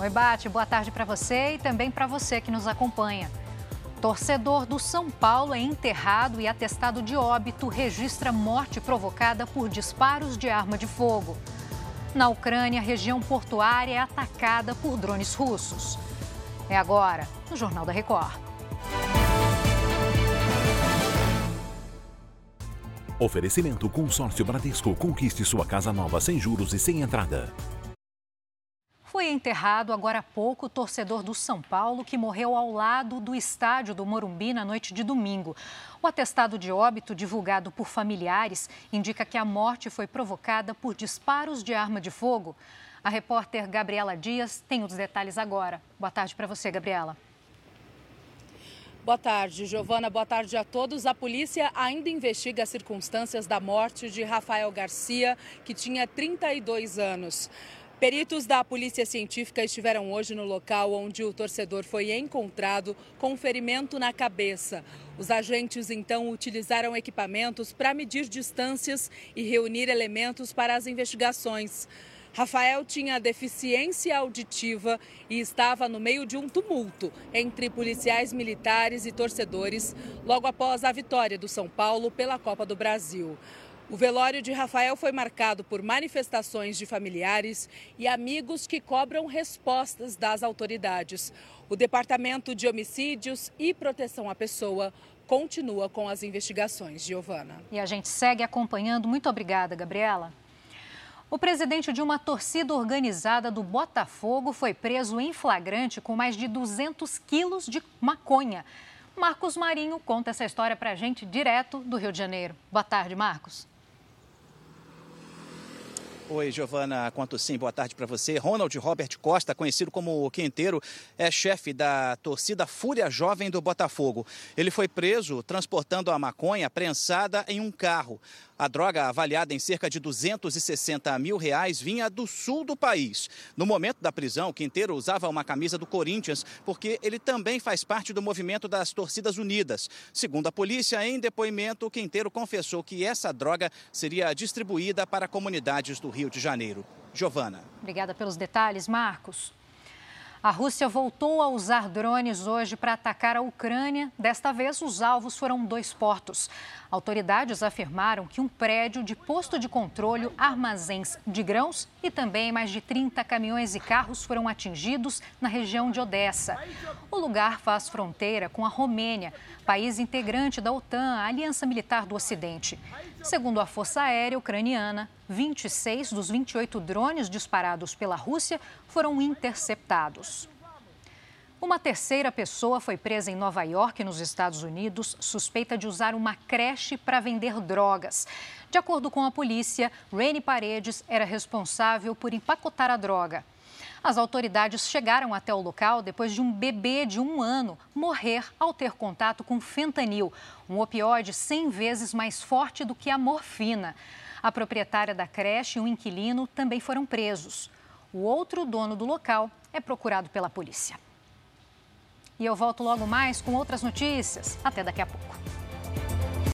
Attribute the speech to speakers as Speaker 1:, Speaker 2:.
Speaker 1: Oi, Bate, boa tarde para você e também para você que nos acompanha. Torcedor do São Paulo é enterrado e atestado de óbito registra morte provocada por disparos de arma de fogo. Na Ucrânia, a região portuária é atacada por drones russos. É agora, no Jornal da Record.
Speaker 2: Oferecimento Consórcio Bradesco. Conquiste sua casa nova sem juros e sem entrada.
Speaker 1: Foi enterrado agora há pouco o torcedor do São Paulo que morreu ao lado do estádio do Morumbi na noite de domingo. O atestado de óbito divulgado por familiares indica que a morte foi provocada por disparos de arma de fogo. A repórter Gabriela Dias tem os detalhes agora. Boa tarde para você, Gabriela.
Speaker 3: Boa tarde, Giovana. Boa tarde a todos. A polícia ainda investiga as circunstâncias da morte de Rafael Garcia, que tinha 32 anos. Peritos da Polícia Científica estiveram hoje no local onde o torcedor foi encontrado com ferimento na cabeça. Os agentes então utilizaram equipamentos para medir distâncias e reunir elementos para as investigações. Rafael tinha deficiência auditiva e estava no meio de um tumulto entre policiais militares e torcedores logo após a vitória do São Paulo pela Copa do Brasil. O velório de Rafael foi marcado por manifestações de familiares e amigos que cobram respostas das autoridades. O Departamento de Homicídios e Proteção à Pessoa continua com as investigações. Giovana.
Speaker 1: E a gente segue acompanhando. Muito obrigada, Gabriela. O presidente de uma torcida organizada do Botafogo foi preso em flagrante com mais de 200 quilos de maconha. Marcos Marinho conta essa história para a gente direto do Rio de Janeiro. Boa tarde, Marcos.
Speaker 4: Oi, Giovana, quanto sim, boa tarde para você. Ronald Robert Costa, conhecido como Quinteiro, é chefe da torcida Fúria Jovem do Botafogo. Ele foi preso transportando a maconha prensada em um carro. A droga, avaliada em cerca de 260 mil reais, vinha do sul do país. No momento da prisão, Quinteiro usava uma camisa do Corinthians, porque ele também faz parte do movimento das Torcidas Unidas. Segundo a polícia, em depoimento, Quinteiro confessou que essa droga seria distribuída para comunidades do Rio de Janeiro. Giovana.
Speaker 1: Obrigada pelos detalhes, Marcos. A Rússia voltou a usar drones hoje para atacar a Ucrânia. Desta vez, os alvos foram dois portos. Autoridades afirmaram que um prédio de posto de controle, armazéns de grãos e também mais de 30 caminhões e carros foram atingidos na região de Odessa. O lugar faz fronteira com a Romênia, país integrante da OTAN, a Aliança Militar do Ocidente. Segundo a Força Aérea Ucraniana, 26 dos 28 drones disparados pela Rússia foram interceptados. Uma terceira pessoa foi presa em Nova York, nos Estados Unidos, suspeita de usar uma creche para vender drogas. De acordo com a polícia, Rainy Paredes era responsável por empacotar a droga. As autoridades chegaram até o local depois de um bebê de um ano morrer ao ter contato com fentanil, um opioide 100 vezes mais forte do que a morfina. A proprietária da creche e um inquilino também foram presos. O outro dono do local é procurado pela polícia. E eu volto logo mais com outras notícias. Até daqui a pouco.